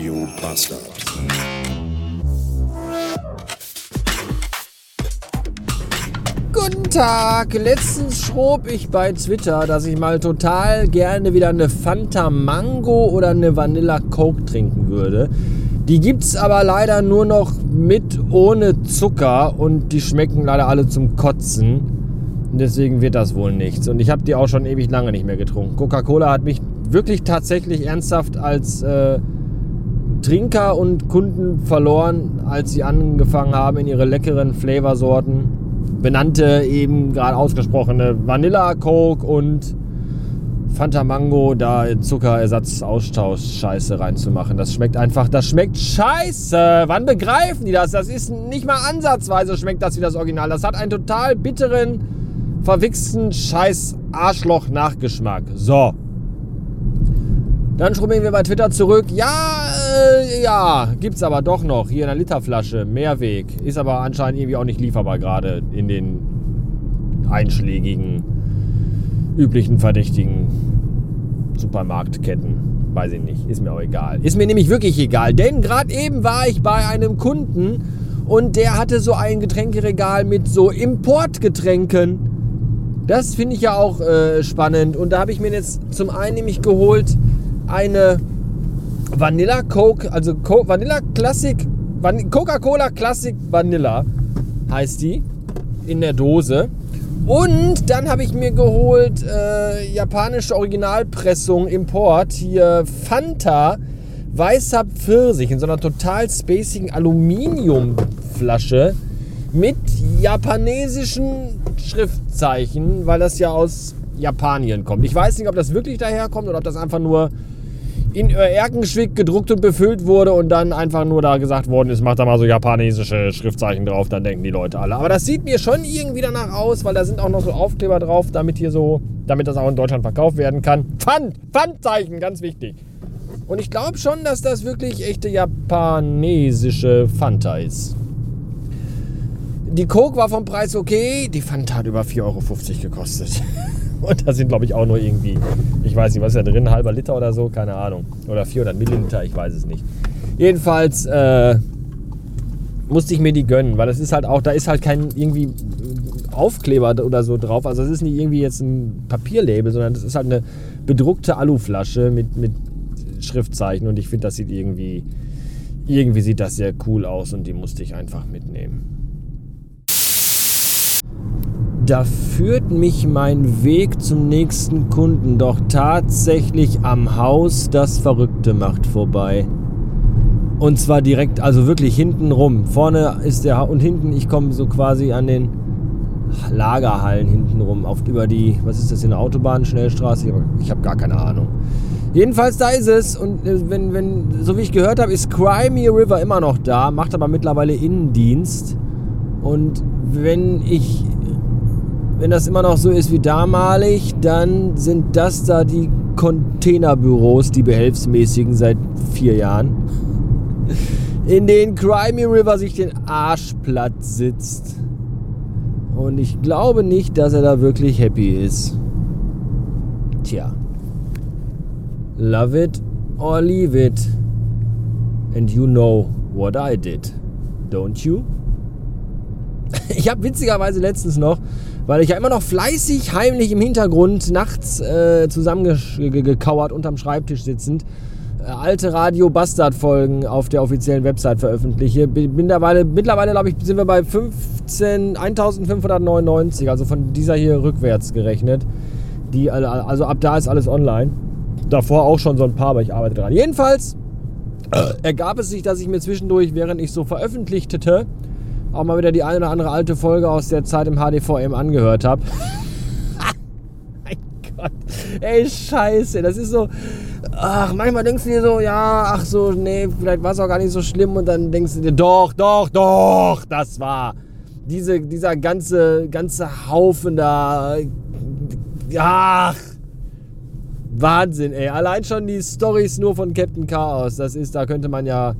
Radio Bastard. Guten Tag. Letztens schrob ich bei Twitter, dass ich mal total gerne wieder eine Fanta Mango oder eine Vanilla Coke trinken würde. Die gibt's aber leider nur noch mit ohne Zucker und die schmecken leider alle zum Kotzen. Deswegen wird das wohl nichts. Und ich habe die auch schon ewig lange nicht mehr getrunken. Coca-Cola hat mich wirklich tatsächlich ernsthaft als äh, Trinker und Kunden verloren, als sie angefangen haben, in ihre leckeren Flavorsorten benannte, eben gerade ausgesprochene Vanilla Coke und Fanta Mango da Zuckerersatzaustausch-Scheiße reinzumachen. Das schmeckt einfach, das schmeckt scheiße. Wann begreifen die das? Das ist nicht mal ansatzweise schmeckt das wie das Original. Das hat einen total bitteren, verwichsten Scheiß-Arschloch-Nachgeschmack. So. Dann schrubben wir bei Twitter zurück. Ja, äh, ja, gibt's aber doch noch. Hier in einer Literflasche. Mehrweg. Ist aber anscheinend irgendwie auch nicht lieferbar gerade in den einschlägigen, üblichen verdächtigen Supermarktketten. Weiß ich nicht. Ist mir auch egal. Ist mir nämlich wirklich egal. Denn gerade eben war ich bei einem Kunden und der hatte so ein Getränkeregal mit so Importgetränken. Das finde ich ja auch äh, spannend. Und da habe ich mir jetzt zum einen nämlich geholt eine Vanilla Coke, also Co Vanilla Classic, Van Coca-Cola Classic Vanilla heißt die in der Dose. Und dann habe ich mir geholt äh, japanische Originalpressung Import hier Fanta weißer Pfirsich in so einer total spacigen Aluminiumflasche mit japanesischen Schriftzeichen, weil das ja aus Japanien kommt. Ich weiß nicht, ob das wirklich daherkommt oder ob das einfach nur in Erkenschwick gedruckt und befüllt wurde und dann einfach nur da gesagt worden ist, macht da mal so japanesische Schriftzeichen drauf, dann denken die Leute alle. Aber das sieht mir schon irgendwie danach aus, weil da sind auch noch so Aufkleber drauf, damit hier so, damit das auch in Deutschland verkauft werden kann. Pfand, Pfandzeichen, ganz wichtig. Und ich glaube schon, dass das wirklich echte japanesische Fanta ist. Die Coke war vom Preis okay, die Fanta hat über 4,50 Euro gekostet. Und da sind, glaube ich, auch nur irgendwie, ich weiß nicht, was ist da drin, halber Liter oder so, keine Ahnung. Oder 400 Milliliter, ich weiß es nicht. Jedenfalls äh, musste ich mir die gönnen, weil das ist halt auch, da ist halt kein irgendwie Aufkleber oder so drauf. Also es ist nicht irgendwie jetzt ein Papierlabel, sondern das ist halt eine bedruckte Aluflasche mit, mit Schriftzeichen. Und ich finde, das sieht irgendwie, irgendwie sieht das sehr cool aus und die musste ich einfach mitnehmen. Da führt mich mein Weg zum nächsten Kunden doch tatsächlich am Haus das Verrückte macht vorbei. Und zwar direkt, also wirklich hinten rum. Vorne ist der ha und hinten, ich komme so quasi an den Lagerhallen hinten rum, auf über die, was ist das, in der Autobahn, Schnellstraße? Ich habe hab gar keine Ahnung. Jedenfalls da ist es und äh, wenn, wenn, so wie ich gehört habe, ist Crimey River immer noch da, macht aber mittlerweile Innendienst. Und wenn ich wenn das immer noch so ist wie damalig, dann sind das da die Containerbüros, die behelfsmäßigen seit vier Jahren, in denen Crimey River sich den Arsch platt sitzt. Und ich glaube nicht, dass er da wirklich happy ist. Tja. Love it or leave it. And you know what I did. Don't you? Ich habe witzigerweise letztens noch weil ich ja immer noch fleißig, heimlich im Hintergrund, nachts äh, zusammengekauert unterm Schreibtisch sitzend, äh, alte Radio-Bastard-Folgen auf der offiziellen Website veröffentliche. Mittlerweile, mittlerweile glaube ich, sind wir bei 15, 1599, also von dieser hier rückwärts gerechnet. Die, also ab da ist alles online. Davor auch schon so ein paar, aber ich arbeite dran. Jedenfalls äh, ergab es sich, dass ich mir zwischendurch, während ich so veröffentlichte, auch mal wieder die eine oder andere alte Folge aus der Zeit im HDVM angehört habe. mein Gott. Ey, scheiße. Das ist so. Ach, manchmal denkst du dir so, ja, ach so, nee, vielleicht war es auch gar nicht so schlimm. Und dann denkst du dir, doch, doch, doch, das war. Diese, dieser ganze, ganze Haufen da. Ach. Wahnsinn, ey. Allein schon die Stories nur von Captain Chaos. Das ist, da könnte man ja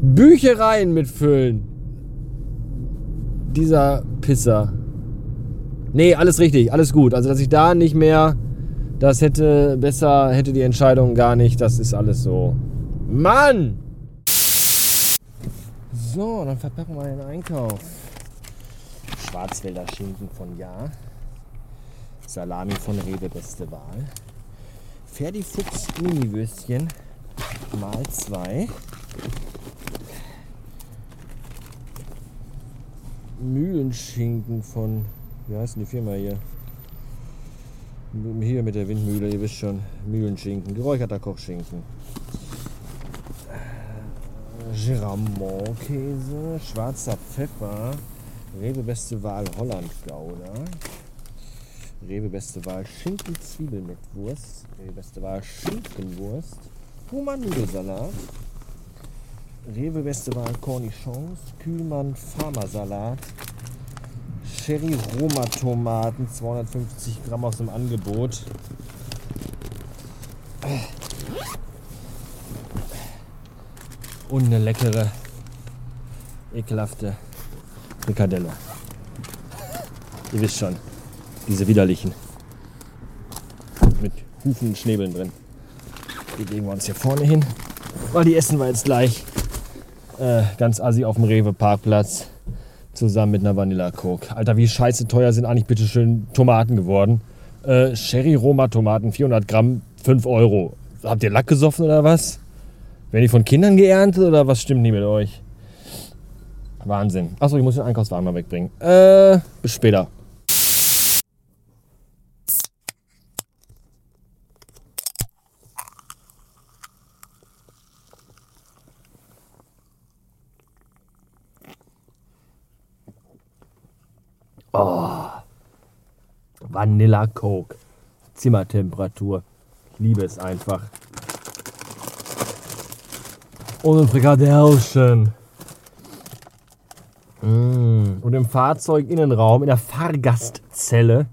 Büchereien mitfüllen dieser Pisser. Nee, alles richtig, alles gut. Also, dass ich da nicht mehr, das hätte besser, hätte die Entscheidung gar nicht, das ist alles so. Mann! So, dann verpacken wir den Einkauf. Schwarzwälder Schinken von Ja. Salami von Rewe beste Wahl. Ferdifuchs Mini-Würstchen mal zwei. Mühlenschinken von, wie heißt denn die Firma hier? Hier mit der Windmühle, ihr wisst schon, Mühlenschinken, geräucherter Kochschinken. Giramont-Käse, schwarzer Pfeffer, Rewe beste Wahl Holland Gouda, Rewe beste Wahl Schinken Zwiebel mit Wurst, Rewe beste Wahl Schinkenwurst, Human-Nudelsalat, Rewe beste Wahl Cornichons, Kühlmann Farmersalat, Cherry Roma Tomaten, 250 Gramm aus dem Angebot. Und eine leckere, ekelhafte Frikadelle. Ihr wisst schon, diese widerlichen. Mit Hufen und Schnäbeln drin. Die legen wir uns hier vorne hin, weil die essen wir jetzt gleich. Äh, ganz assi auf dem Rewe-Parkplatz. Zusammen mit einer Vanilla Coke. Alter, wie scheiße teuer sind eigentlich bitte schön Tomaten geworden. Äh, Sherry Roma Tomaten, 400 Gramm, 5 Euro. Habt ihr Lack gesoffen oder was? Werden die von Kindern geerntet oder was stimmt nicht mit euch? Wahnsinn. Achso, ich muss den Einkaufswagen mal wegbringen. Äh, bis später. Oh. Vanilla Coke. Zimmertemperatur. Ich liebe es einfach. Und ein Frikadellchen. Mm. Und im Fahrzeuginnenraum, in der Fahrgastzelle,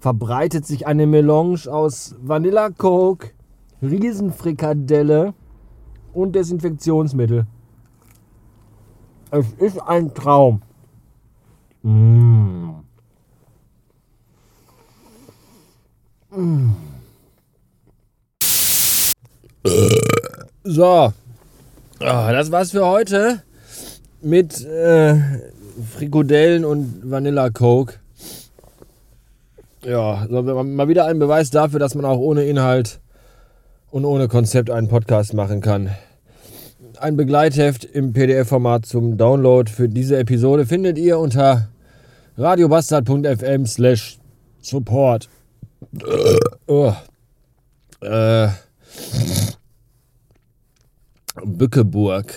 verbreitet sich eine Melange aus Vanilla Coke, Riesenfrikadelle und Desinfektionsmittel. Es ist ein Traum. Mm. Mm. So, Ah, das war's für heute mit äh, Frikadellen und Vanilla Coke. Ja, mal wieder ein Beweis dafür, dass man auch ohne Inhalt und ohne Konzept einen Podcast machen kann. Ein Begleitheft im PDF-Format zum Download für diese Episode findet ihr unter radiobastard.fm slash support. Oh. Äh. Bückeburg.